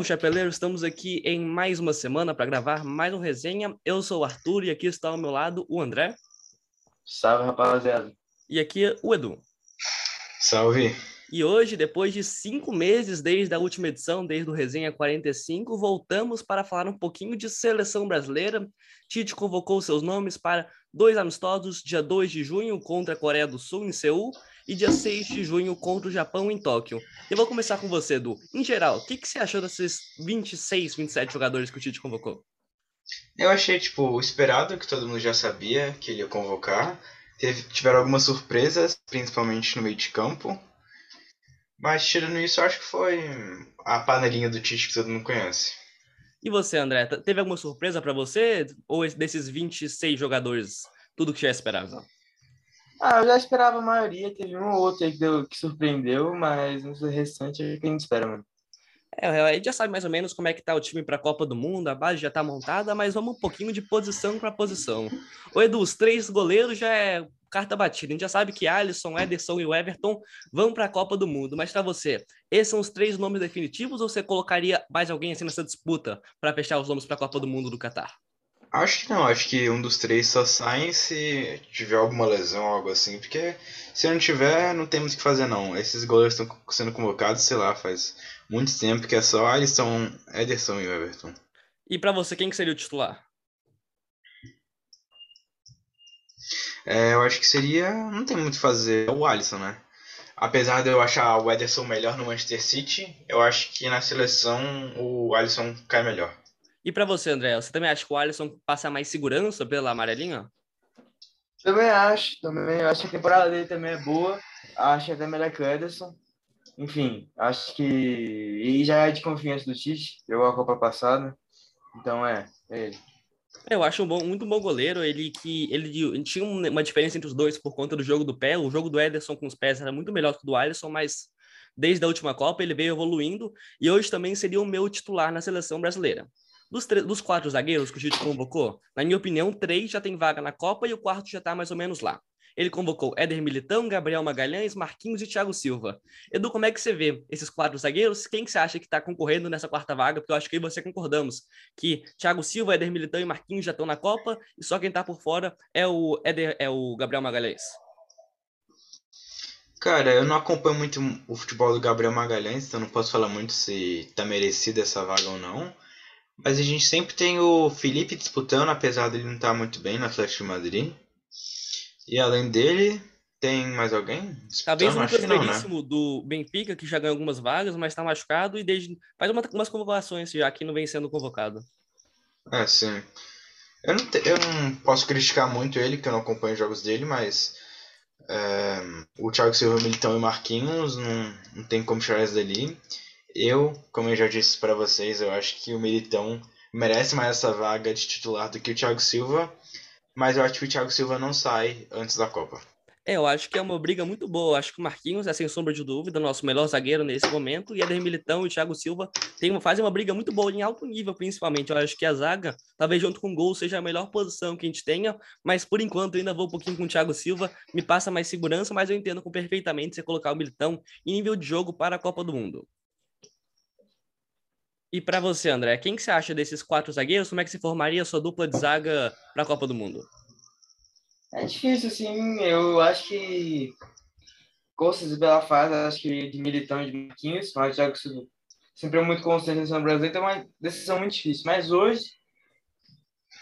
Salve, chapeleiro! Estamos aqui em mais uma semana para gravar mais um resenha. Eu sou o Arthur e aqui está ao meu lado o André. Salve, rapaziada. E aqui o Edu. Salve. E hoje, depois de cinco meses desde a última edição, desde o Resenha 45, voltamos para falar um pouquinho de seleção brasileira. Tite convocou seus nomes para dois amistosos, dia 2 de junho contra a Coreia do Sul em Seul e dia 6 de junho contra o Japão em Tóquio. Eu vou começar com você, Edu. Em geral, o que, que você achou desses 26, 27 jogadores que o Tite convocou? Eu achei, tipo, esperado, que todo mundo já sabia que ele ia convocar. Teve, tiveram algumas surpresas, principalmente no meio de campo. Mas tirando isso, eu acho que foi a panelinha do Tite que todo mundo conhece. E você, André, teve alguma surpresa para você? Ou desses 26 jogadores, tudo que já esperava? Ah, eu já esperava a maioria, teve um ou outro aí que, deu, que surpreendeu, mas no restante é que a gente espera, mano. É, a gente já sabe mais ou menos como é que tá o time para a Copa do Mundo, a base já tá montada, mas vamos um pouquinho de posição para posição. O Edu, os três goleiros já é carta batida. A gente já sabe que Alisson, Ederson e o Everton vão para a Copa do Mundo. Mas para você, esses são os três nomes definitivos ou você colocaria mais alguém assim nessa disputa para fechar os nomes para a Copa do Mundo do Catar? Acho que não, acho que um dos três só sai se tiver alguma lesão ou algo assim, porque se não tiver, não temos o que fazer não. Esses goleiros estão sendo convocados, sei lá, faz muito tempo que é só Alisson, Ederson e Everton. E para você, quem que seria o titular? É, eu acho que seria. Não tem muito o fazer. É o Alisson, né? Apesar de eu achar o Ederson melhor no Manchester City, eu acho que na seleção o Alisson cai melhor. E para você, André, você também acha que o Alisson passa mais segurança pela amarelinha? Também acho, também acho que a temporada dele também é boa. Acho até melhor que o Ederson. Enfim, acho que. E já é de confiança do Tite, jogou a Copa passada. Então é, é ele. Eu acho um bom, muito bom goleiro. Ele que ele tinha uma diferença entre os dois por conta do jogo do pé. O jogo do Ederson com os pés era muito melhor que o do Alisson, mas desde a última Copa ele veio evoluindo e hoje também seria o meu titular na seleção brasileira. Dos, dos quatro zagueiros que o Tite convocou, na minha opinião, três já tem vaga na Copa e o quarto já está mais ou menos lá. Ele convocou Éder Militão, Gabriel Magalhães, Marquinhos e Thiago Silva. Edu, como é que você vê esses quatro zagueiros? Quem que você acha que está concorrendo nessa quarta vaga? Porque eu acho que e você concordamos que Thiago Silva, Éder Militão e Marquinhos já estão na Copa e só quem está por fora é o, Éder, é o Gabriel Magalhães. Cara, eu não acompanho muito o futebol do Gabriel Magalhães, então não posso falar muito se tá merecido essa vaga ou não. Mas a gente sempre tem o Felipe disputando, apesar dele não estar tá muito bem no Atlético de Madrid. E além dele, tem mais alguém? Talvez o Lucas Veríssimo né? do Benfica, que já ganhou algumas vagas, mas está machucado e desde faz uma, umas convocações já que não vem sendo convocado. É, sim. Eu não, te, eu não posso criticar muito ele, que eu não acompanho os jogos dele, mas é, o Thiago Silva, Militão e Marquinhos não, não tem como tirar eles dali. Eu, como eu já disse para vocês, eu acho que o Militão merece mais essa vaga de titular do que o Thiago Silva mas eu acho que o Thiago Silva não sai antes da Copa. É, eu acho que é uma briga muito boa. Acho que o Marquinhos é, sem sombra de dúvida, nosso melhor zagueiro nesse momento. E Eder Militão e o Thiago Silva tem, fazem uma briga muito boa, em alto nível, principalmente. Eu acho que a zaga, talvez junto com o gol, seja a melhor posição que a gente tenha. Mas por enquanto, ainda vou um pouquinho com o Thiago Silva. Me passa mais segurança, mas eu entendo com perfeitamente você colocar o Militão em nível de jogo para a Copa do Mundo. E para você, André, quem que você acha desses quatro zagueiros? Como é que se formaria a sua dupla de zaga para a Copa do Mundo? É difícil, assim. Eu acho que Costas pela fase, acho que de Militão e de Marquinhos, mas já que sempre é muito constante no Brasil, então é uma decisão muito difícil. Mas hoje,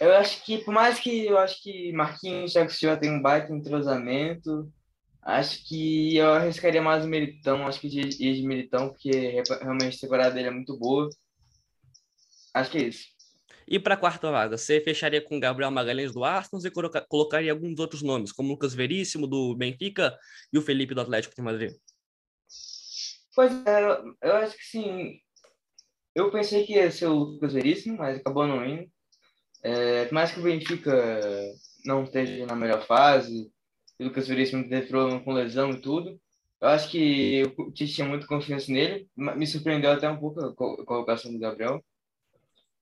eu acho que, por mais que eu acho que Marquinhos e Thiago Silva tem um baita entrosamento, acho que eu arriscaria mais o Militão, acho que de, de Militão, porque realmente a temporada dele é muito boa. Acho que é isso. E para a quarta vaga, você fecharia com Gabriel Magalhães do Arsenal e coloca, colocaria alguns outros nomes, como Lucas Veríssimo do Benfica e o Felipe do Atlético de Madrid? Pois é, eu acho que sim. Eu pensei que ia ser o Lucas Veríssimo, mas acabou não indo. É, mais que o Benfica não esteja na melhor fase, o Lucas Veríssimo teve problema com lesão e tudo, eu acho que eu tinha muito confiança nele. Me surpreendeu até um pouco a colocação do Gabriel.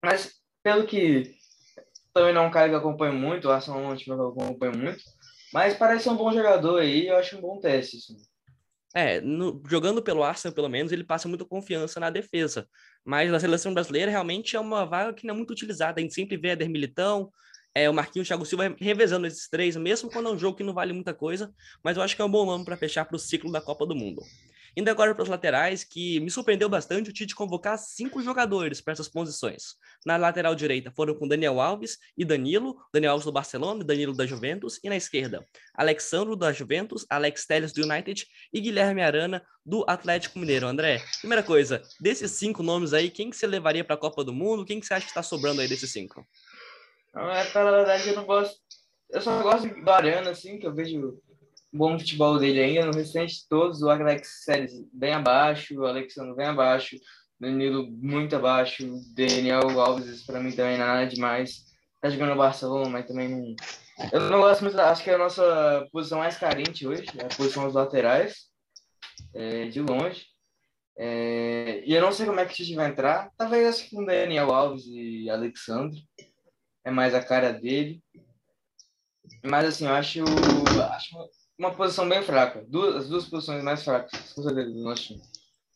Mas, pelo que também não é um cara que acompanha muito, o Arsenal não é um time que eu acompanho muito, mas parece ser um bom jogador aí, eu acho um bom teste. Assim. É, no, jogando pelo Arsenal, pelo menos, ele passa muita confiança na defesa. Mas na seleção brasileira, realmente é uma vaga que não é muito utilizada. A gente sempre vê Eder Militão, é, o Marquinhos o Thiago Silva revezando esses três, mesmo quando é um jogo que não vale muita coisa. Mas eu acho que é um bom nome para fechar para o ciclo da Copa do Mundo. Indo agora para os laterais, que me surpreendeu bastante o Tite convocar cinco jogadores para essas posições. Na lateral direita foram com Daniel Alves e Danilo, Daniel Alves do Barcelona e Danilo da Juventus. E na esquerda, Alexandro da Juventus, Alex Telles do United e Guilherme Arana do Atlético Mineiro. André, primeira coisa, desses cinco nomes aí, quem que você levaria para a Copa do Mundo? Quem que você acha que está sobrando aí desses cinco? Não, é, pela verdade, eu não gosto. Eu só gosto do Arana, assim, que eu vejo bom futebol dele ainda. No restante, todos, o Alex Series bem abaixo, o Alexandre bem abaixo, Danilo muito abaixo, Daniel Alves, para mim também nada demais. Tá jogando no Barcelona, mas também não. Eu não gosto muito, acho que é a nossa posição mais carente hoje, é a posição dos laterais, é, de longe. É, e eu não sei como é que a gente vai entrar. Talvez acho que com Daniel Alves e Alexandre. É mais a cara dele. Mas assim, eu acho, acho uma posição bem fraca. Duas, as duas posições mais fracas, com certeza, do nosso time.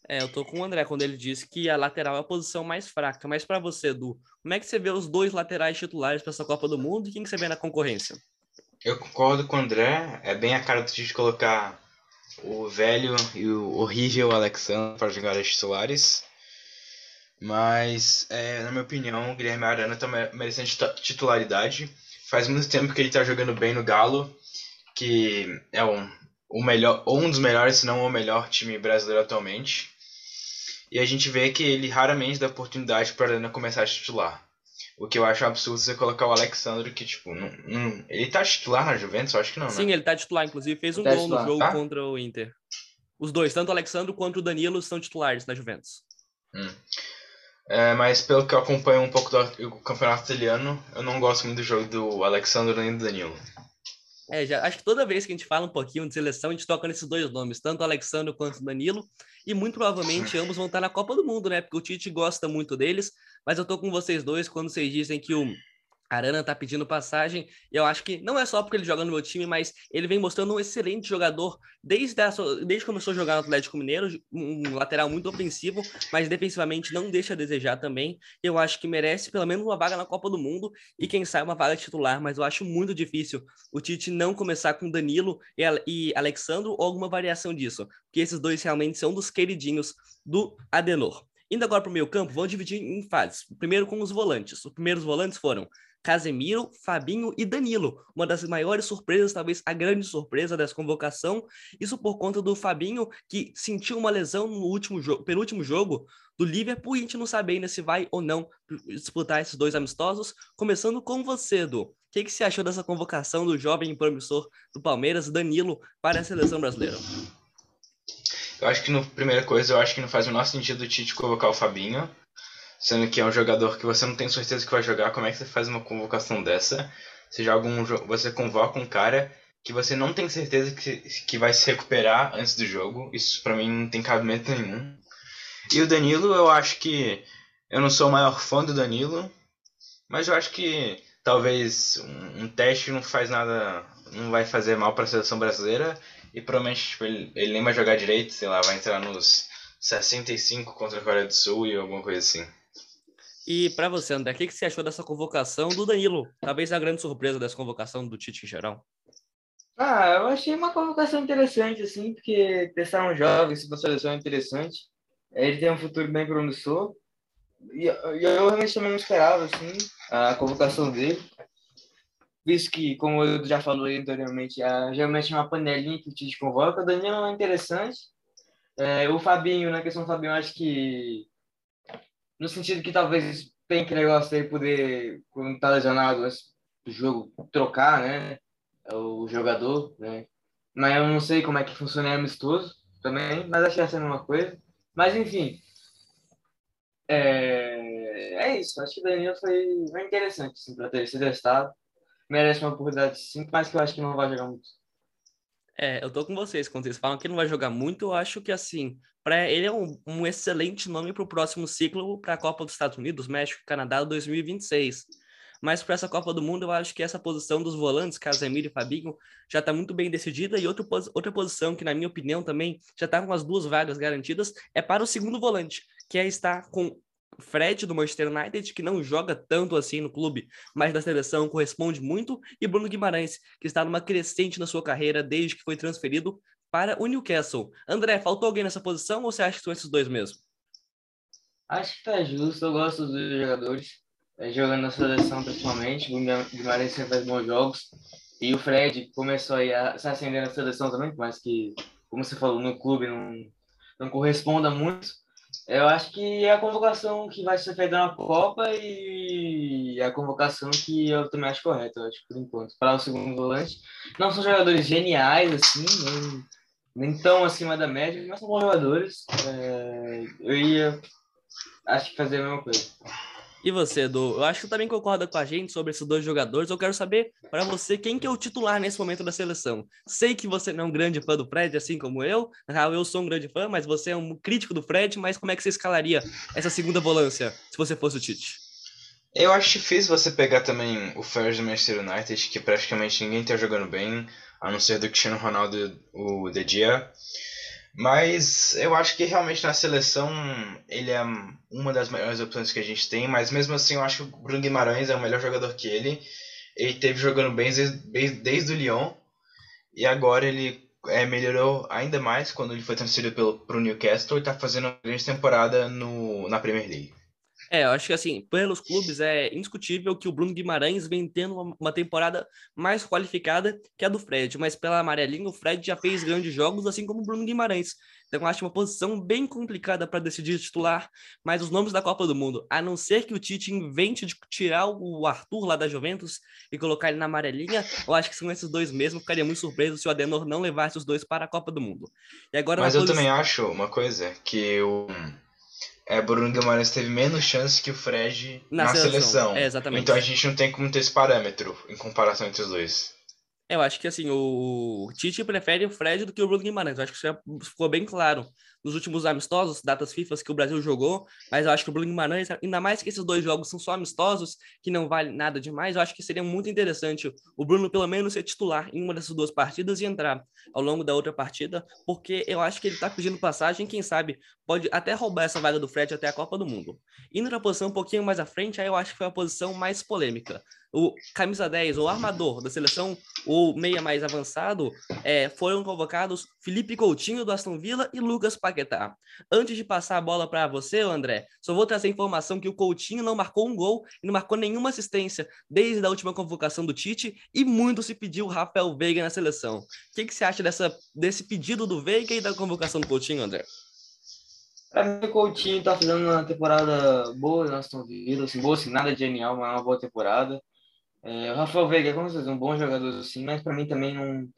É, eu tô com o André quando ele disse que a lateral é a posição mais fraca. Mas para você, Edu, como é que você vê os dois laterais titulares para essa Copa do Mundo e quem que você vê na concorrência? Eu concordo com o André. É bem a cara do Tite colocar o velho e o horrível Alexandre para jogar as titulares. Mas, é, na minha opinião, o Guilherme Arana está merecendo titularidade. Faz muito tempo que ele está jogando bem no Galo que é um, o melhor, ou um dos melhores, se não o melhor time brasileiro atualmente. E a gente vê que ele raramente dá oportunidade para Arana começar a titular. O que eu acho absurdo você colocar o Alexandre, que, tipo, não, não, ele tá titular na Juventus? Eu acho que não, né? Sim, ele tá titular, inclusive fez um tá gol no jogo tá? contra o Inter. Os dois, tanto o Alexandre quanto o Danilo, são titulares na Juventus. Hum. É, mas pelo que eu acompanho um pouco do campeonato italiano, eu não gosto muito do jogo do Alexandre nem do Danilo. É, já, acho que toda vez que a gente fala um pouquinho de seleção, a gente toca nesses dois nomes, tanto o Alexandre quanto o Danilo, e muito provavelmente ambos vão estar na Copa do Mundo, né? Porque o Tite gosta muito deles, mas eu tô com vocês dois quando vocês dizem que o Arana tá pedindo passagem. Eu acho que não é só porque ele joga no meu time, mas ele vem mostrando um excelente jogador desde, a, desde que começou a jogar no Atlético Mineiro, um lateral muito ofensivo, mas defensivamente não deixa a desejar também. Eu acho que merece pelo menos uma vaga na Copa do Mundo e quem sabe uma vaga titular, mas eu acho muito difícil o Tite não começar com Danilo e, e Alexandro ou alguma variação disso, porque esses dois realmente são dos queridinhos do Adenor. Indo agora para o meio campo, vamos dividir em fases. Primeiro com os volantes. Os primeiros volantes foram Casemiro, Fabinho e Danilo. Uma das maiores surpresas, talvez a grande surpresa dessa convocação. Isso por conta do Fabinho, que sentiu uma lesão no último jogo, penúltimo jogo do Liverpool, e a gente não sabe ainda se vai ou não disputar esses dois amistosos. Começando com você, Edu. O que, que você achou dessa convocação do jovem promissor do Palmeiras, Danilo, para a seleção brasileira? Eu acho que, no primeira coisa, eu acho que não faz o menor sentido o Tite convocar o Fabinho sendo que é um jogador que você não tem certeza que vai jogar, como é que você faz uma convocação dessa? Você joga um você convoca um cara que você não tem certeza que, que vai se recuperar antes do jogo. Isso para mim não tem cabimento nenhum. E o Danilo, eu acho que eu não sou o maior fã do Danilo, mas eu acho que talvez um, um teste não faz nada, não vai fazer mal para a seleção brasileira e provavelmente tipo, ele, ele nem vai jogar direito, sei lá, vai entrar nos 65 contra a Coreia do Sul e alguma coisa assim. E para você, André, o que, que você achou dessa convocação do Danilo? Talvez a grande surpresa dessa convocação do Tite em geral. Ah, eu achei uma convocação interessante, assim, porque testar um jovem, se seleção é interessante. Ele tem um futuro bem promissor. E, e eu realmente também não esperava, assim, a convocação dele. Visto que, como eu já falei anteriormente, a, geralmente é uma panelinha que o Tite convoca. O Danilo é interessante. É, o Fabinho, na questão do Fabinho, acho que no sentido que talvez tem que negócio dele poder, quando tá lesionado, o jogo trocar, né? O jogador, né? Mas eu não sei como é que funciona amistoso também, mas acho que essa é a mesma coisa. Mas enfim, é, é isso. Acho que o Danilo foi bem interessante assim, para ter sido testado. Merece uma oportunidade sim, mas que eu acho que não vai jogar muito. É, eu tô com vocês. Quando vocês falam que não vai jogar muito, eu acho que assim, para ele é um, um excelente nome para o próximo ciclo para a Copa dos Estados Unidos, México e Canadá 2026. mas para essa Copa do Mundo eu acho que essa posição dos volantes, Casemiro e Fabinho, já está muito bem decidida e outra, outra posição que na minha opinião também já está com as duas vagas garantidas é para o segundo volante, que é estar com Fred do Manchester United, que não joga tanto assim no clube, mas da seleção corresponde muito, e Bruno Guimarães, que está numa crescente na sua carreira desde que foi transferido para o Newcastle. André, faltou alguém nessa posição ou você acha que são esses dois mesmo? Acho que tá justo, eu gosto dos jogadores, é, jogando na seleção principalmente, o Guimarães sempre faz bons jogos, e o Fred começou a se acender na seleção também, mas que, como você falou, no clube não, não corresponda muito, eu acho que é a convocação que vai ser feita na Copa e a convocação que eu também acho correta, acho, por enquanto, para o segundo volante. Não são jogadores geniais, assim, nem, nem tão acima da média, mas são bons jogadores. É, eu ia, acho que fazer a mesma coisa. E você, Edu? Eu acho que também concorda com a gente sobre esses dois jogadores. Eu quero saber, para você, quem que é o titular nesse momento da seleção. Sei que você não é um grande fã do Fred, assim como eu. Real, eu sou um grande fã, mas você é um crítico do Fred. Mas como é que você escalaria essa segunda volância, se você fosse o Tite? Eu acho difícil você pegar também o Fred do Manchester United, que praticamente ninguém tá jogando bem, a não ser do Cristiano Ronaldo o De Gea. Mas eu acho que realmente na seleção ele é uma das melhores opções que a gente tem, mas mesmo assim eu acho que o Bruno Guimarães é o melhor jogador que ele. Ele teve jogando bem desde, desde o Lyon e agora ele é, melhorou ainda mais quando ele foi transferido para o Newcastle e está fazendo uma grande temporada no, na Premier League. É, eu acho que assim, pelos clubes é indiscutível que o Bruno Guimarães vem tendo uma, temporada mais qualificada que a do Fred, mas pela amarelinha o Fred já fez grandes jogos, assim como o Bruno Guimarães. Então eu acho uma posição bem complicada para decidir titular, mas os nomes da Copa do Mundo, a não ser que o Tite invente de tirar o Arthur lá da Juventus e colocar ele na amarelinha, eu acho que são esses dois mesmo. Ficaria muito surpreso se o Adenor não levasse os dois para a Copa do Mundo. E agora mas eu também acho uma coisa que o é, Bruno Guimarães teve menos chance que o Fred na, na seleção. seleção. É. Então a gente não tem como ter esse parâmetro em comparação entre os dois. Eu acho que assim, o Tite prefere o Fred do que o Bruno Guimarães. Eu acho que isso já ficou bem claro nos últimos amistosos, datas FIFA que o Brasil jogou, mas eu acho que o Bruno Guimarães, ainda mais que esses dois jogos são só amistosos, que não vale nada demais, eu acho que seria muito interessante o Bruno pelo menos ser titular em uma dessas duas partidas e entrar ao longo da outra partida, porque eu acho que ele tá pedindo passagem, quem sabe pode até roubar essa vaga do Fred até a Copa do Mundo. Indo na posição um pouquinho mais à frente, aí eu acho que foi a posição mais polêmica o camisa 10, o armador da seleção, o meia mais avançado, é, foram convocados Felipe Coutinho do Aston Villa e Lucas Paquetá. Antes de passar a bola para você, André, só vou trazer a informação que o Coutinho não marcou um gol e não marcou nenhuma assistência desde a última convocação do Tite e muito se pediu Rafael Veiga na seleção. O que, que você acha dessa, desse pedido do Veiga e da convocação do Coutinho, André? Pra mim, o Coutinho tá fazendo uma temporada boa no Aston Villa, assim, boa, assim, nada de genial, mas uma boa temporada. É, o Rafael Veiga, como vocês um bom jogador sim, mas para mim também não.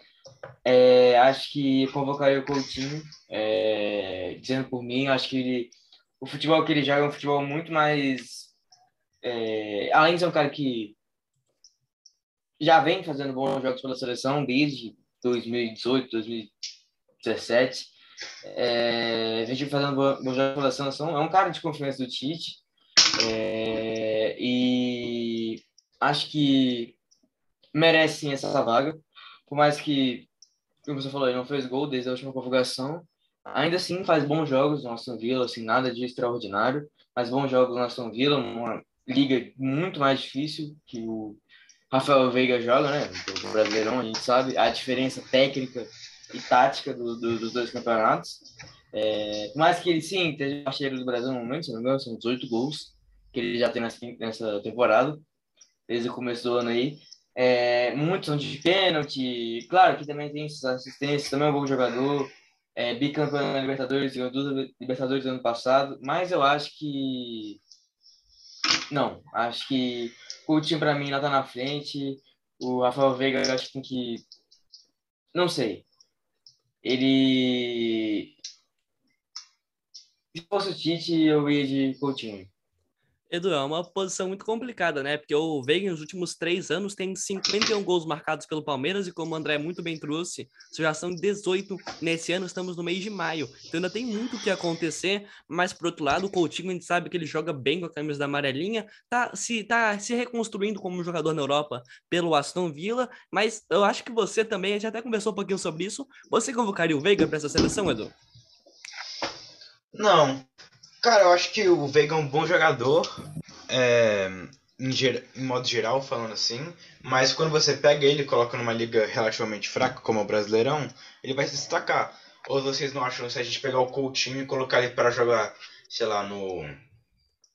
É, acho que convocaria o Coutinho, é, dizendo por mim, acho que ele, o futebol que ele joga é um futebol muito mais. É, além de ser um cara que já vem fazendo bons jogos pela seleção desde 2018, 2017. É, vem fazendo bons jogos pela seleção. É um cara de confiança do Tite. É, e acho que merece sim essa vaga. Por mais que, como você falou, ele não fez gol desde a última convocação. Ainda assim faz bons jogos no Aston Villa, assim, nada de extraordinário, mas bons jogos no Aston Villa, uma liga muito mais difícil que o Rafael Veiga joga, né? O Brasileirão, a gente sabe a diferença técnica e tática do, do, dos dois campeonatos. É, por mais que ele, sim, esteja parceiro do Brasil no momento, se não me engano, são 18 gols que ele já tem nessa, nessa temporada desde o começo do ano aí. É, muitos são de pênalti, claro que também tem assistências, também é um bom jogador, é, bicampeão na Libertadores, ganhou duas Libertadores do ano passado, mas eu acho que. Não, acho que o time para mim lá tá na frente. O Rafael Veiga, eu acho que tem que. Não sei. Ele. Se fosse o Tite, eu ia de Coutinho. Edu, é uma posição muito complicada, né? Porque o Veiga, nos últimos três anos, tem 51 gols marcados pelo Palmeiras e, como o André muito bem trouxe, já são 18 nesse ano, estamos no mês de maio. Então ainda tem muito o que acontecer, mas, por outro lado, o Coutinho, a gente sabe que ele joga bem com a camisa da amarelinha, tá se, tá se reconstruindo como jogador na Europa pelo Aston Villa, mas eu acho que você também, a gente até conversou um pouquinho sobre isso, você convocaria o Veiga para essa seleção, Edu? Não, Cara, eu acho que o Veiga é um bom jogador, é, em, ger em, modo geral, falando assim, mas quando você pega ele e coloca numa liga relativamente fraca, como o Brasileirão, ele vai se destacar. Ou vocês não acham, se a gente pegar o Coutinho e colocar ele para jogar, sei lá, no,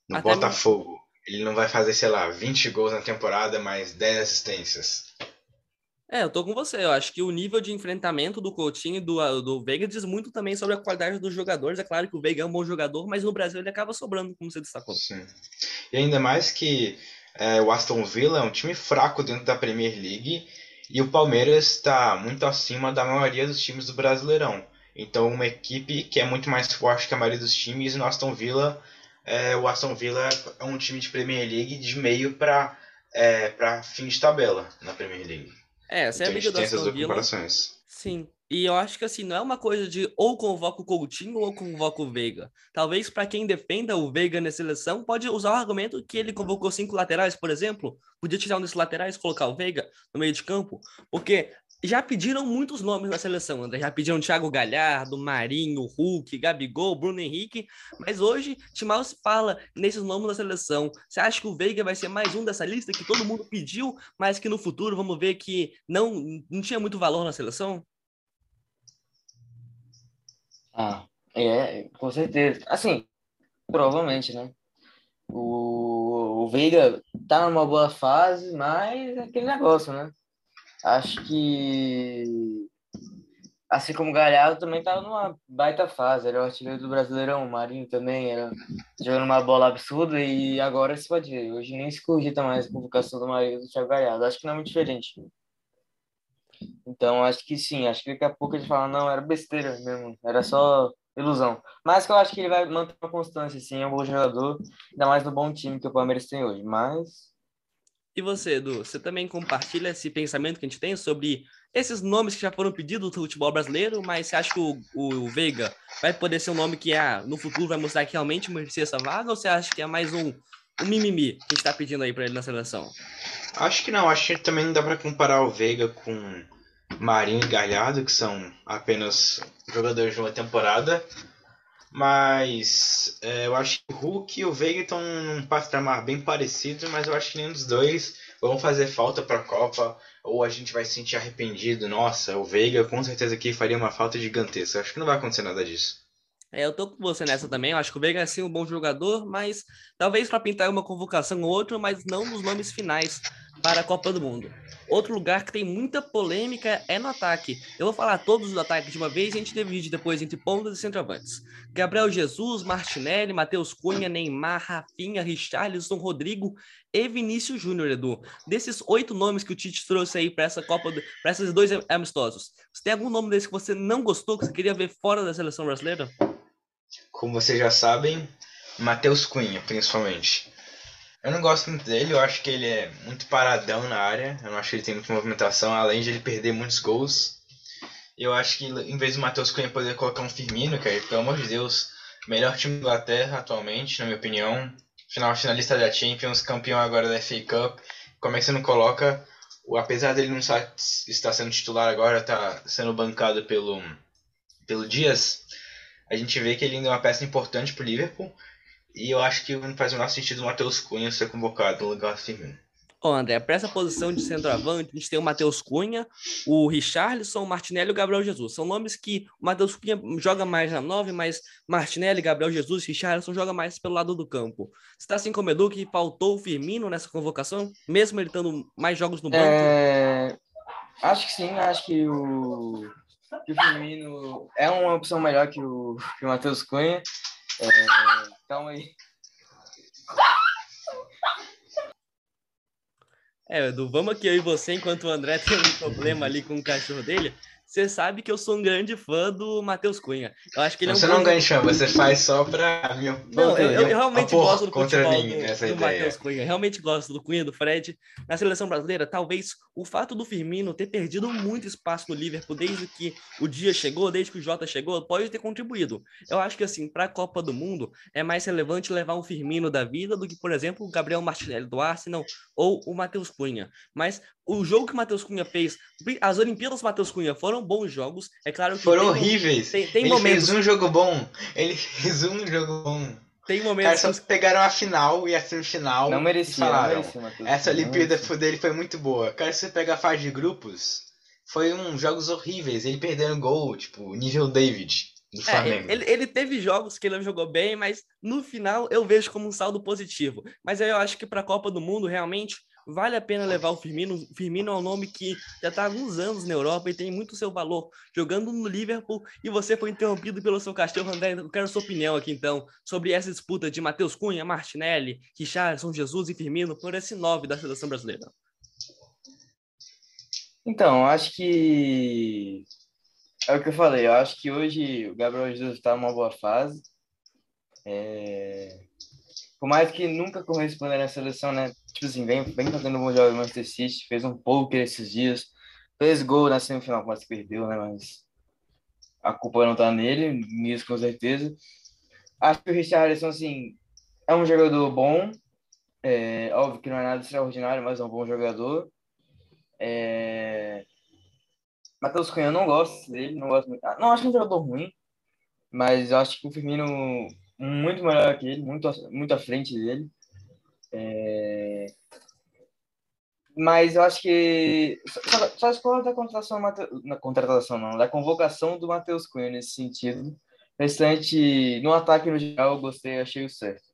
no Botafogo, ele não vai fazer, sei lá, 20 gols na temporada, mais 10 assistências? É, eu tô com você. Eu acho que o nível de enfrentamento do Coutinho e do, do Veiga diz muito também sobre a qualidade dos jogadores. É claro que o Veiga é um bom jogador, mas no Brasil ele acaba sobrando, como você destacou. Sim. E ainda mais que é, o Aston Villa é um time fraco dentro da Premier League e o Palmeiras está muito acima da maioria dos times do Brasileirão. Então, uma equipe que é muito mais forte que a maioria dos times, no Aston Villa, é, o Aston Villa é um time de Premier League de meio para é, fim de tabela na Premier League. É, essa então, é a do Aston Villa. Sim. E eu acho que assim, não é uma coisa de ou convoca o Coutinho ou convoca o Veiga. Talvez para quem defenda o Veiga na seleção, pode usar o argumento que ele convocou cinco laterais, por exemplo. Podia tirar um desses laterais e colocar o Veiga no meio de campo. Porque já pediram muitos nomes na seleção, André. Já pediram Thiago Galhardo, Marinho, Hulk, Gabigol, Bruno Henrique. Mas hoje, Timal se fala nesses nomes da seleção. Você acha que o Veiga vai ser mais um dessa lista que todo mundo pediu, mas que no futuro vamos ver que não, não tinha muito valor na seleção? Ah, é, com certeza. Assim, provavelmente, né? O, o Veiga tá numa boa fase, mas é aquele negócio, né? Acho que, assim como o Galhardo também estava numa baita fase. Era o artilheiro do Brasileirão, o Marinho também era jogando uma bola absurda e agora se pode ver. Hoje nem se cogita mais a convocação do Marinho do Thiago Galhardo. Acho que não é muito diferente. Então, acho que sim. Acho que daqui a pouco ele fala, não, era besteira mesmo. Era só ilusão. Mas que eu acho que ele vai manter uma constância, sim. É um bom jogador. Ainda mais no bom time que o Palmeiras tem hoje. Mas e você, Edu, você também compartilha esse pensamento que a gente tem sobre esses nomes que já foram pedidos do futebol brasileiro, mas você acha que o, o Veiga vai poder ser um nome que ah, no futuro vai mostrar que realmente merecia essa vaga, ou você acha que é mais um, um mimimi que a gente está pedindo aí para ele na seleção? Acho que não, acho que também não dá para comparar o Veiga com Marinho e Galhardo, que são apenas jogadores de uma temporada. Mas é, eu acho que o Hulk e o Veiga estão num patamar bem parecido, mas eu acho que nenhum dos dois vão fazer falta para a Copa, ou a gente vai se sentir arrependido. Nossa, o Veiga com certeza aqui faria uma falta gigantesca. Acho que não vai acontecer nada disso. É, eu tô com você nessa também. Eu acho que o Veiga é sim um bom jogador, mas talvez para pintar uma convocação ou outra, mas não nos nomes finais para a Copa do Mundo. Outro lugar que tem muita polêmica é no ataque. Eu vou falar todos os ataques de uma vez e a gente divide depois entre pontas e centroavantes. Gabriel Jesus, Martinelli, Matheus Cunha, Neymar, Rafinha, Richarlison, Rodrigo e Vinícius Júnior, Edu. Desses oito nomes que o Tite trouxe aí para essa Copa, para esses dois amistosos, você tem algum nome desse que você não gostou, que você queria ver fora da seleção brasileira? Como vocês já sabem, Matheus Cunha, principalmente. Eu não gosto muito dele, eu acho que ele é muito paradão na área. Eu não acho que ele tem muita movimentação, além de ele perder muitos gols. Eu acho que em vez do Matheus Cunha poder colocar um Firmino, cara, pelo amor de Deus, melhor time da Inglaterra atualmente, na minha opinião. Final finalista da Champions, campeão agora da FA Cup. Como é que você não coloca, apesar dele não estar sendo titular agora, tá sendo bancado pelo, pelo Dias, a gente vê que ele ainda é uma peça importante pro Liverpool. E eu acho que não faz o menor sentido o Matheus Cunha ser convocado no lugar do Firmino. Ó, André, para essa posição de centroavante, a gente tem o Matheus Cunha, o Richarlison, o Martinelli e o Gabriel Jesus. São nomes que o Matheus Cunha joga mais na 9, mas Martinelli, Gabriel Jesus e Richarlison joga mais pelo lado do campo. Você está assim como Edu, que faltou o Firmino nessa convocação, mesmo ele tendo mais jogos no banco? É... Acho que sim, acho que o, que o Firmino é uma opção melhor que o, que o Matheus Cunha. É... Calma aí. É, Edu, vamos aqui eu e você, enquanto o André tem um problema ali com o cachorro dele. Você sabe que eu sou um grande fã do Matheus Cunha. Eu acho que ele você é um não bom... ganha chão, você faz só pra mim. Não, eu, eu, eu realmente opor gosto do contra futebol mim do, nessa do. Matheus Cunha. Realmente gosto do Cunha, do Fred. Na seleção brasileira, talvez o fato do Firmino ter perdido muito espaço no Liverpool desde que o dia chegou, desde que o Jota chegou, pode ter contribuído. Eu acho que, assim, para a Copa do Mundo, é mais relevante levar um Firmino da vida do que, por exemplo, o Gabriel Martinelli do Arsenal ou o Matheus Cunha. Mas o jogo que o Matheus Cunha fez, as Olimpíadas do Matheus Cunha foram bons jogos. É claro que. Foram tem, horríveis. Tem, tem ele momentos. fez um jogo bom. Ele fez um jogo bom. Tem Cara, momentos. só que- pegaram a final e a semifinal Não e merecia, não falaram. merecia, Matheus. Essa Não Olimpíada merecia. dele foi muito boa. Cara, se você pegar a fase de grupos, foi um jogos horríveis. Ele perdendo gol, tipo, nível David do É, Flamengo. ele, ele teve jogos que ele não jogou bem, mas no final eu vejo como um saldo positivo. Mas aí eu acho que para a Copa do Mundo, realmente, vale a pena levar o Firmino. Firmino é um nome que já está há alguns anos na Europa e tem muito seu valor. Jogando no Liverpool e você foi interrompido pelo seu Castelo André. Eu quero sua opinião aqui, então, sobre essa disputa de Matheus Cunha, Martinelli, Richardson, Jesus e Firmino por esse nove da seleção brasileira. Então, acho que é o que eu falei. Eu acho que hoje o Gabriel Jesus está numa boa fase. É, Por mais que nunca corresponda na seleção, né? Assim, vem, vem fazendo bons jogos no Manchester City, fez um poker esses dias, fez gol na semifinal, quase perdeu, né? Mas a culpa não tá nele, nisso com certeza. Acho que o Richarlison, assim, é um jogador bom. É, óbvio que não é nada extraordinário, mas é um bom jogador. É... Matheus Cunha, eu não gosto dele, não gosto muito. Ah, Não acho que é um jogador ruim, mas acho que o Firmino muito melhor que ele, muito, muito à frente dele. É... Mas eu acho que só, só discordo da contratação, na contratação não, da convocação do Matheus Cunha nesse sentido. Restante, no ataque no geral, eu gostei, achei o certo.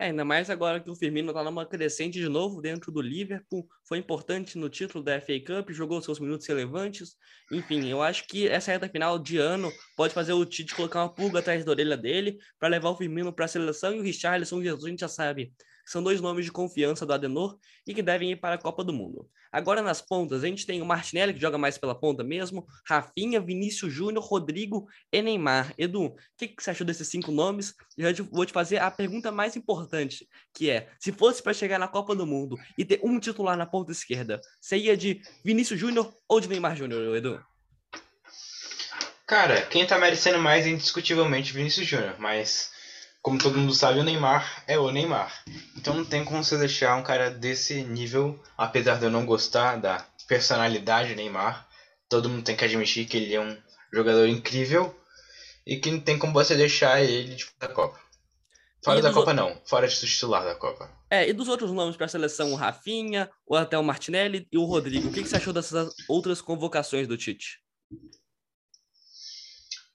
É, ainda mais agora que o Firmino tá numa crescente de novo dentro do Liverpool, foi importante no título da FA Cup, jogou seus minutos relevantes. Enfim, eu acho que essa reta final de ano pode fazer o Tite colocar uma pulga atrás da orelha dele para levar o Firmino para a seleção e o Richarlison Jesus, a gente já sabe. São dois nomes de confiança do Adenor e que devem ir para a Copa do Mundo. Agora nas pontas, a gente tem o Martinelli, que joga mais pela ponta mesmo, Rafinha, Vinícius Júnior, Rodrigo e Neymar. Edu, o que, que você achou desses cinco nomes? Eu já te- vou te fazer a pergunta mais importante, que é: se fosse para chegar na Copa do Mundo e ter um titular na ponta esquerda, você ia de Vinícius Júnior ou de Neymar Júnior, Edu? Cara, quem tá merecendo mais é indiscutivelmente Vinícius Júnior, mas como todo mundo sabe, o Neymar é o Neymar. Então não tem como você deixar um cara desse nível, apesar de eu não gostar da personalidade do Neymar, todo mundo tem que admitir que ele é um jogador incrível e que não tem como você deixar ele de fora da Copa. Fora E da Copa não, fora de titular da Copa. É, e dos outros nomes para a seleção, o Rafinha, ou até o Martinelli e o Rodrigo, o que, que você achou dessas outras convocações do Tite?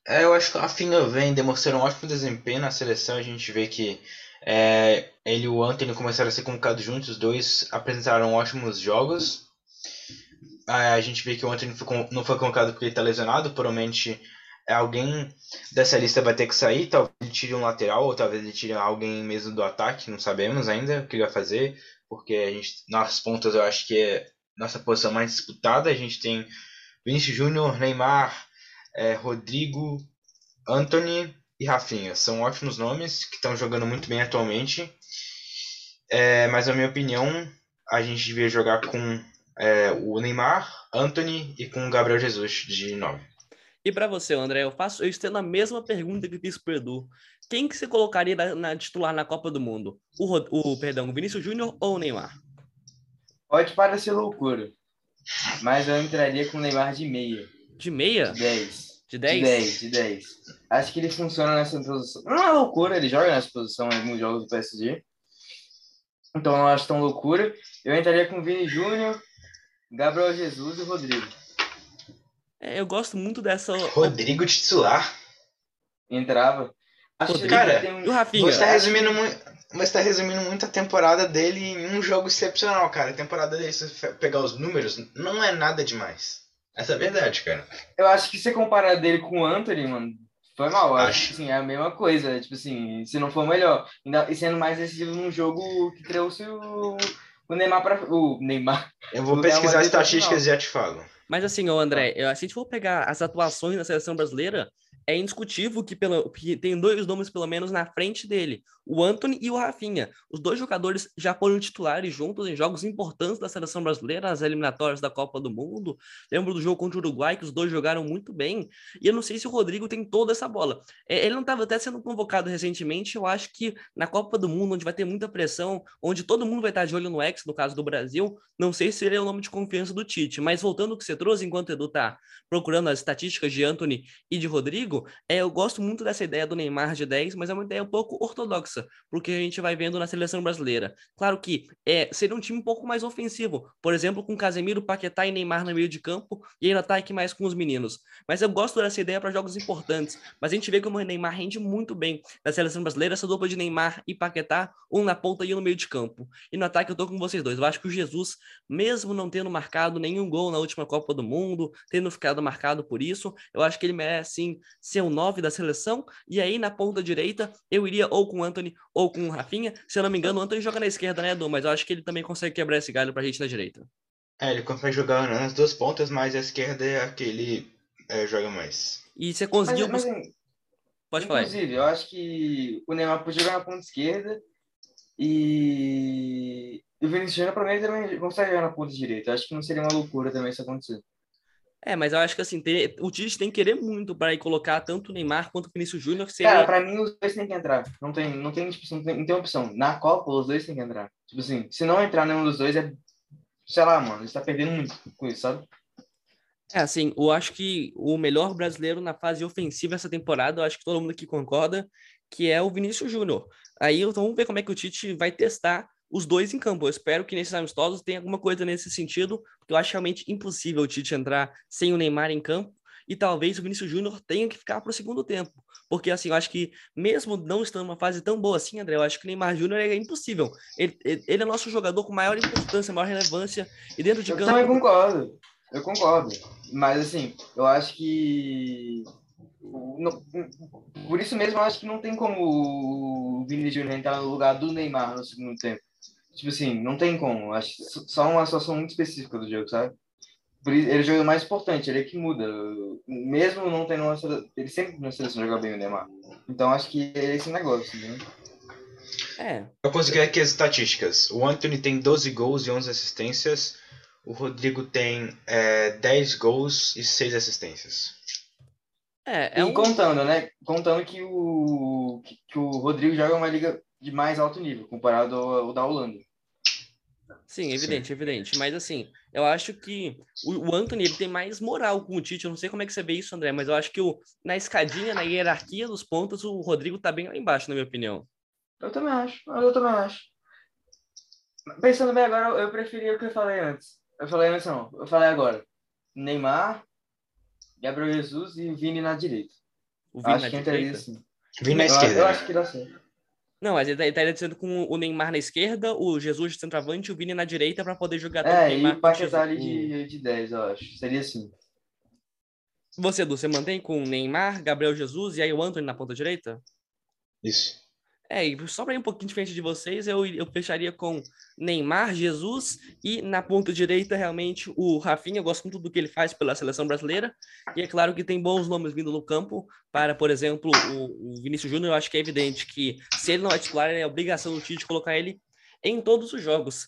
É, eu acho que a Rafinha vem demonstrando um ótimo desempenho na seleção. A gente vê que é, ele e o Anthony começaram a ser convocados juntos, os dois apresentaram ótimos jogos. A gente vê que o Anthony não foi convocado porque ele está lesionado, provavelmente alguém dessa lista vai ter que sair. Talvez ele tire um lateral, ou talvez ele tire alguém mesmo do ataque, não sabemos ainda o que ele vai fazer, porque a gente, nas pontas eu acho que é nossa posição mais disputada. A gente tem Vinícius Júnior, Neymar, é, Rodrigo, Anthony e Rafinha. São ótimos nomes que estão jogando muito bem atualmente. É, mas, na minha opinião, a gente devia jogar com é, o Neymar, Anthony e com o Gabriel Jesus de 9. E para você, André, eu faço, eu estendo a mesma pergunta que fiz pro Edu. Quem que você colocaria na, na titular na Copa do Mundo? O, Rod- o perdão, o Vinícius Júnior ou o Neymar? Pode parecer loucura, mas eu entraria com o Neymar de meia, De meia? de 10. De De 10? 10, de 10. Acho que ele funciona nessa posição. Não é loucura, ele joga nessa posição em alguns jogos do PSG. Então não acho tão loucura. Eu entraria com o Vini Júnior, Gabriel Jesus e Rodrigo. É, eu gosto muito dessa. Rodrigo titular? Entrava. Acho Rodrigo, Cara, tem o Rafinha? Você está resumindo, mu você tá resumindo muito a temporada dele em um jogo excepcional, cara. A temporada dele, se você pegar os números, não é nada demais. Essa é a verdade, cara. Eu acho que se você comparar dele com o Anthony, mano, foi mal. Acho Acho. que assim, é a mesma coisa. Tipo assim, se não for melhor. Ainda- E sendo mais decisivo num jogo que trouxe o, o Neymar para o Neymar. Eu vou pesquisar pra estatísticas e já te falo. Mas assim, ô André, eu- se a gente for pegar as atuações da seleção brasileira, é indiscutível que, pela, que tem dois nomes, pelo menos, na frente dele: o Anthony e o Rafinha. Os dois jogadores já foram titulares juntos em jogos importantes da seleção brasileira, nas eliminatórias da Copa do Mundo. Lembro do jogo contra o Uruguai, que os dois jogaram muito bem. E eu não sei se o Rodrigo tem toda essa bola. É, Ele não estava até sendo convocado recentemente. Eu acho que na Copa do Mundo, onde vai ter muita pressão, onde todo mundo vai estar de olho no ex, no caso do Brasil, não sei se ele é o nome de confiança do Tite. Mas voltando ao que você trouxe, enquanto o Edu tá procurando as estatísticas de Anthony e de Rodrigo, é, eu gosto muito dessa ideia do Neymar de 10, mas é uma ideia um pouco ortodoxa, porque a gente vai vendo na seleção brasileira. Claro que é, seria um time um pouco mais ofensivo, por exemplo, com Casemiro, Paquetá e Neymar no meio de campo, e aí ataque mais com os meninos. Mas eu gosto dessa ideia para jogos importantes. Mas a gente vê como o Neymar rende muito bem na seleção brasileira, essa dupla de Neymar e Paquetá, um na ponta e um no meio de campo. E no ataque eu tô com vocês dois. Eu acho que o Jesus, mesmo não tendo marcado nenhum gol na última Copa do Mundo, tendo ficado marcado por isso, eu acho que ele merece sim ser o 9 da seleção. E aí na ponta direita eu iria ou com o Anthony ou com o Rafinha. Se eu não me engano, o Anthony joga na esquerda, né, Edu? Mas eu acho que ele também consegue quebrar esse galho pra gente na direita. É, ele consegue jogar nas duas pontas, mas a esquerda é a que ele é, joga mais. E você Mas, conseguiu. mas, Pode falar. inclusive, eu acho que o Neymar podia jogar na ponta esquerda e e o Vinícius Júnior, pra mim, ele também consegue jogar na ponta direita. Eu acho que não seria uma loucura também isso acontecer. É, mas eu acho que assim, tem- o Tite tem que querer muito para ir colocar tanto o Neymar quanto o Vinícius Júnior, seria. Cara, pra mim, os dois têm que entrar. Não tem, não tem, tipo, não tem, não tem opção. Na Copa, os dois têm que entrar. Tipo assim, se não entrar nenhum dos dois, é. Sei lá, mano, você tá perdendo muito com isso, sabe? É, assim, eu acho que o melhor brasileiro na fase ofensiva essa temporada, eu acho que todo mundo aqui concorda, que é o Vinícius Júnior. Aí então, vamos ver como é que o Tite vai testar os dois em campo. Eu espero que nesses amistosos tenha alguma coisa nesse sentido, porque eu acho realmente impossível o Tite entrar sem o Neymar em campo. E talvez o Vinícius Júnior tenha que ficar para o segundo tempo. Porque, assim, eu acho que, mesmo não estando numa fase tão boa assim, André, eu acho que o Neymar Júnior é impossível. Ele, ele, ele é nosso jogador com maior importância, maior relevância. E dentro de Eu campo. também concordo. Eu concordo. Mas, assim, eu acho que. Por isso mesmo, eu acho que não tem como o Vini Júnior entrar no lugar do Neymar no segundo tempo. Tipo assim, não tem como. Acho só uma situação muito específica do jogo, sabe? Por isso, ele é o jogador mais importante, ele é que muda. Mesmo não tendo uma seleção, ele sempre na seleção joga bem o Neymar. Então acho que é esse negócio, né? É, Eu consegui aqui as estatísticas. O Anthony tem 12 gols e 11 assistências. O Rodrigo tem é, 10 gols e 6 assistências. é, é e um. contando, né? Contando que o, que, que o Rodrigo joga uma liga de mais alto nível, comparado ao, da Holanda. Sim, evidente, evidente. Mas assim, eu acho que o, Anthony ele tem mais moral com o Tite. Eu não sei como é que você vê isso, André, mas eu acho que o, na escadinha, na hierarquia dos pontos, o Rodrigo tá bem lá embaixo, na minha opinião. Eu também acho, eu também acho. Pensando bem agora, eu- preferia o que eu falei antes. Eu falei antes não, eu falei agora. Neymar, Gabriel Jesus e Vini na direita. O Vini acho na que entraria direita. assim. Vim na Eu, esquerda. eu acho que dá certo. Não, mas ele tá- ele estaria dizendo com o Neymar na esquerda, o Jesus de centroavante e o Vini na direita para poder jogar É, Neymar e Paquetá ali de, de 10, eu acho. Seria assim. Você, Edu, você mantém com o Neymar, Gabriel Jesus e aí o Anthony na ponta direita? Isso. É, e só para ir um pouquinho diferente de vocês, eu, eu fecharia com Neymar, Jesus e na ponta direita, realmente, o Rafinha. Eu gosto muito do que ele faz pela seleção brasileira. E é claro que tem bons nomes vindo no campo, para, por exemplo, o, o Vinícius Júnior. Eu acho que é evidente que se ele não é titular, é obrigação do Tite colocar ele em todos os jogos.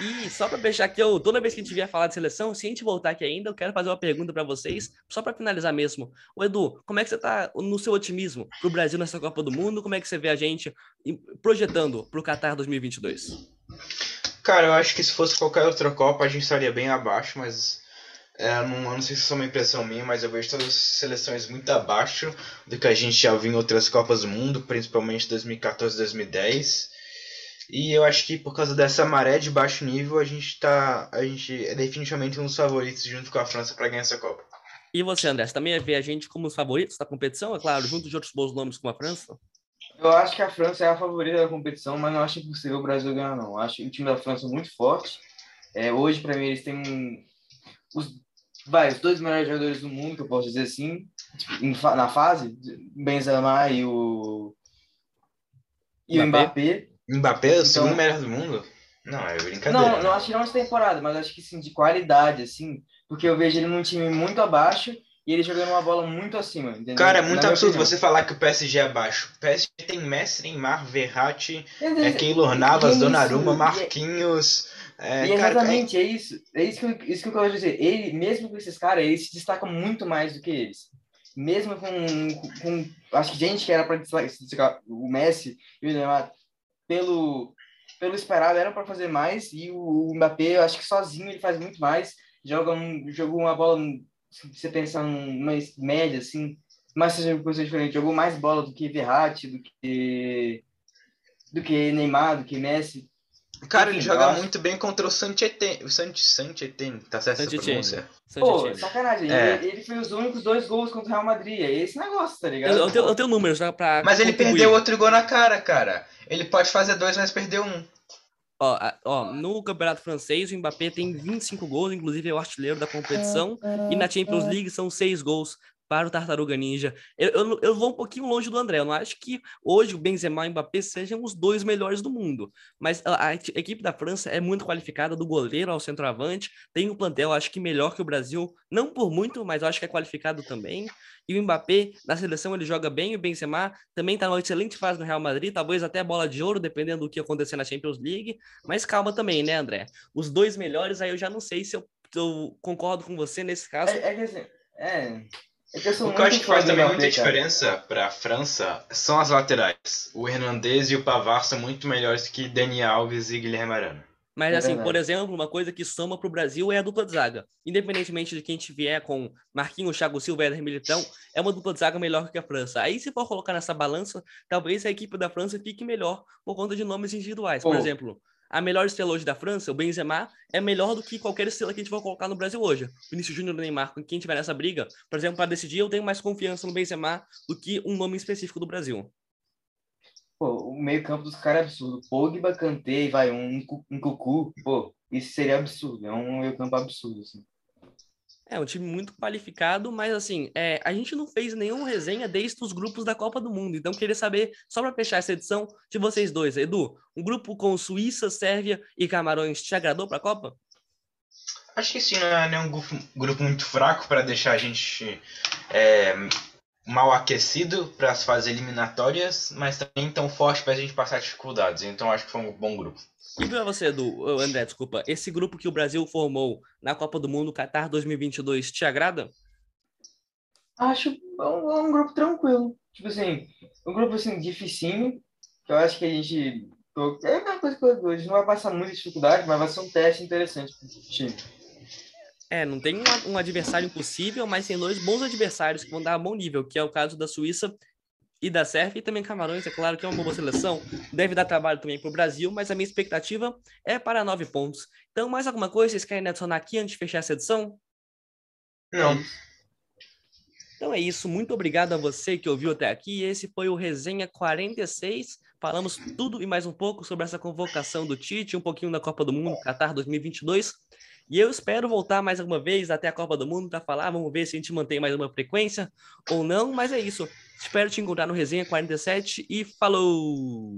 E só para deixar aqui, eu, toda vez que a gente vier falar de seleção, se a gente voltar aqui ainda, eu quero fazer uma pergunta para vocês, só para finalizar mesmo. O Edu, como é que você tá no seu otimismo pro Brasil nessa Copa do Mundo? Como é que você vê a gente projetando pro Qatar 2022? Cara, eu acho que se fosse qualquer outra Copa a gente estaria bem abaixo, mas é, não, não sei se é uma impressão minha, mas eu vejo todas as seleções muito abaixo do que a gente já viu em outras Copas do Mundo, principalmente 2014 2010. E eu acho que por causa dessa maré de baixo nível, a gente tá. A gente é definitivamente um dos favoritos junto com a França para ganhar essa Copa. E você, André, você também vê a gente como os favoritos da competição, é claro, junto de outros bons nomes como a França? Eu acho que a França é a favorita da competição, mas não acho impossível o Brasil ganhar, não. Eu Acho que o time da França é muito forte. É, hoje, para mim, eles têm um- os, vai, os dois melhores jogadores do mundo, que eu posso dizer assim, tipo, na fase, Benzema e o, e o Mbappé. Mbappé. É o Então- segundo melhor do mundo? Não, é brincadeira. Não, né? não acho que não de temporada, mas acho que sim, de qualidade, assim. Porque eu vejo ele num time muito abaixo e ele jogando uma bola muito acima, entendeu? Cara, é Na muito minha absurdo você falar que o PSG é abaixo. O PSG tem Messi, Neymar, Verratti, Mas é Keylor Navas, é Donnarumma, é- Marquinhos. É, E cara, exatamente, é isso. É isso que, eu, isso que eu quero dizer. Ele, mesmo com esses caras, ele se destaca muito mais do que eles. Mesmo com, com, com- acho que gente que era para destacar o Messi e o Neymar, pelo, pelo esperado, era para fazer mais. E o, o Mbappé, eu acho que sozinho ele faz muito mais. Joga um, jogou uma bola, se você pensar numa média, assim, mas seja uma coisa diferente. Jogou mais bola do que Verratti, do que, do que Neymar, do que Messi. Cara, ele joga acho- muito bem contra o Saint-Étienne. O Saint- Saint-Étienne, tá certo essa pronúncia? Pô, sacanagem. É. Ele, ele fez os únicos dois gols contra o Real Madrid. É esse negócio, tá ligado? Eu, eu, tenho, eu tenho números tá, pra. Mas ele perdeu outro gol na cara, cara. Ele pode fazer dois, mas perdeu um. Ó, ó, no Campeonato Francês, o Mbappé tem 25 gols, inclusive é o artilheiro da competição. E na Champions League são seis gols para o Tartaruga Ninja. Eu, eu, eu vou um pouquinho longe do André. Eu não acho que hoje o Benzema e o Mbappé sejam os dois melhores do mundo. Mas a, a equipe da França é muito qualificada, do goleiro ao centroavante. Tem um plantel, acho que melhor que o Brasil. Não por muito, mas eu acho que é qualificado também. E o Mbappé, na seleção, ele joga bem. O Benzema também está numa excelente fase no Real Madrid. Talvez até bola de ouro, dependendo do que acontecer na Champions League. Mas calma também, né, André? Os dois melhores, aí eu já não sei se eu, eu concordo com você nesse caso. É, é que assim, é. É que O que eu acho que faz também muita diferença pra França são as laterais. O Hernandez e o Pavard são muito melhores que Dani Alves e Guilherme Arana. Mas, É assim, verdade. por exemplo, uma coisa que soma para o Brasil é a dupla de zaga. Independentemente de quem te vier com Marquinhos, Thiago Silva e Militão, é uma dupla de zaga melhor que a França. Aí, se for colocar nessa balança, talvez a equipe da França fique melhor por conta de nomes individuais. Por Pô. exemplo, a melhor estrela hoje da França, o Benzema, é melhor do que qualquer estrela que a gente for colocar no Brasil hoje. Vinícius Júnior, Neymar, com quem tiver nessa briga, por exemplo, para decidir, eu tenho mais confiança no Benzema do que um nome específico do Brasil. Pô, o meio-campo dos caras é absurdo. Pogba, Kanté, vai, um, um Cucu. Pô, isso seria absurdo. É um meio-campo absurdo, assim. É um time muito qualificado, mas assim, é, a gente não fez nenhuma resenha desde os grupos da Copa do Mundo. Então, queria saber, só para fechar essa edição, de vocês dois. Edu, um grupo com Suíça, Sérvia e Camarões te agradou para a Copa? Acho que sim, não é nenhum grupo, grupo muito fraco para deixar a gente é, mal aquecido para as fases eliminatórias, mas também tão forte para a gente passar dificuldades. Então acho que foi um bom grupo. E para você, Edu, André, desculpa, esse grupo que o Brasil formou na Copa do Mundo Qatar 2022 te agrada? Acho um, um grupo tranquilo. Tipo assim, um grupo assim, dificinho, que eu acho que a gente. É a mesma coisa que a gente não vai passar muita dificuldade, mas vai ser um teste interessante pro time. É, não tem um, um adversário impossível, mas tem dois bons adversários que vão dar bom nível, que é o caso da Suíça e da Sérvia, e também Camarões, é claro que é uma boa seleção, deve dar trabalho também para o Brasil, mas a minha expectativa é para nove pontos. Então, mais alguma coisa vocês querem adicionar aqui antes de fechar essa edição? Não. Então é isso, muito obrigado a você que ouviu até aqui. Esse foi o Resenha 46. Falamos tudo e mais um pouco sobre essa convocação do Tite, um pouquinho da Copa do Mundo Qatar 2022. E eu espero voltar mais alguma vez até a Copa do Mundo para falar. Vamos ver se a gente mantém mais uma frequência ou não, mas é isso. Espero te encontrar no Resenha 47 e falou!